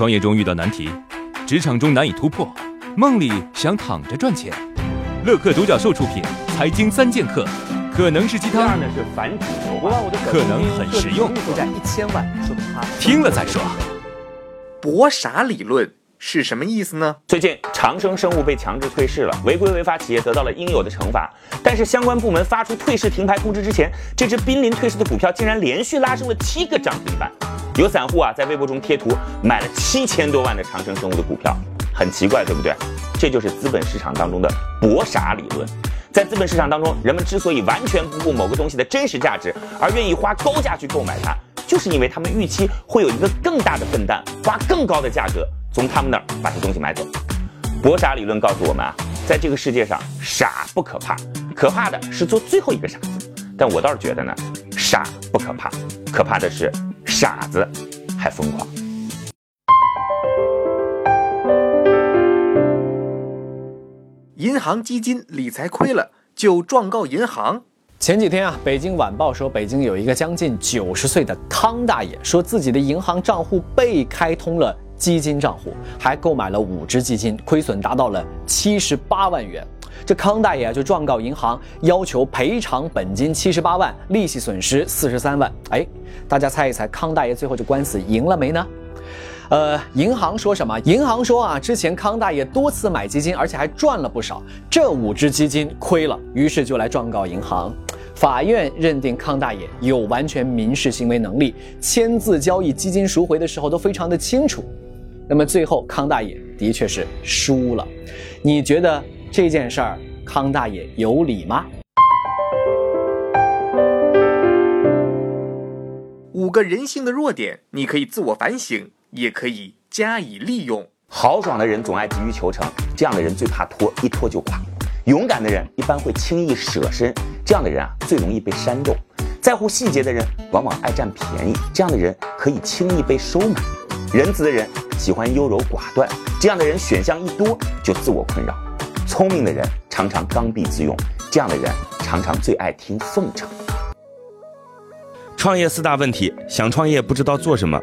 创业中遇到难题，职场中难以突破，梦里想躺着赚钱。乐客独角兽出品《财经三剑客》，可能是鸡汤，第二呢是反主流可能很实用，负债一千万，说明他听了再说。博傻理论是什么意思呢？最近长生生物被强制退市了，违规违法企业得到了应有的惩罚。但是相关部门发出退市停牌通知之前，这只濒临退市的股票竟然连续拉升了七个涨停板。有散户啊在微博中贴图买了七千多万的长生生物的股票，很奇怪，对不对？这就是资本市场当中的博傻理论。在资本市场当中，人们之所以完全不顾某个东西的真实价值，而愿意花高价去购买它，就是因为他们预期会有一个更大的笨蛋花更高的价格从他们那儿把这东西买走。博傻理论告诉我们啊，在这个世界上，傻不可怕，可怕的是做最后一个傻子。但我倒是觉得呢，傻不可怕，可怕的是傻子还疯狂。银行基金理财亏了就状告银行。前几天啊，《北京晚报》说，北京有一个将近九十岁的康大爷，说自己的银行账户被开通了基金账户，还购买了五只基金，亏损达到了七十八万元。这康大爷就状告银行，要求赔偿本金七十八万，利息损失四十三万。哎，大家猜一猜，康大爷最后这官司赢了没呢？呃，银行说什么？银行说啊，之前康大爷多次买基金，而且还赚了不少，这五只基金亏了，于是就来状告银行。法院认定康大爷有完全民事行为能力，签字交易基金赎回的时候都非常的清楚。那么最后康大爷的确是输了。你觉得这件事儿康大爷有理吗？五个人性的弱点，你可以自我反省，也可以加以利用。豪爽的人总爱急于求成，这样的人最怕拖，一拖就垮。勇敢的人一般会轻易舍身，这样的人啊最容易被煽动。在乎细节的人往往爱占便宜，这样的人可以轻易被收买。仁慈的人喜欢优柔寡断，这样的人选项一多就自我困扰。聪明的人常常刚愎自用，这样的人常常最爱听奉承。创业四大问题：想创业不知道做什么，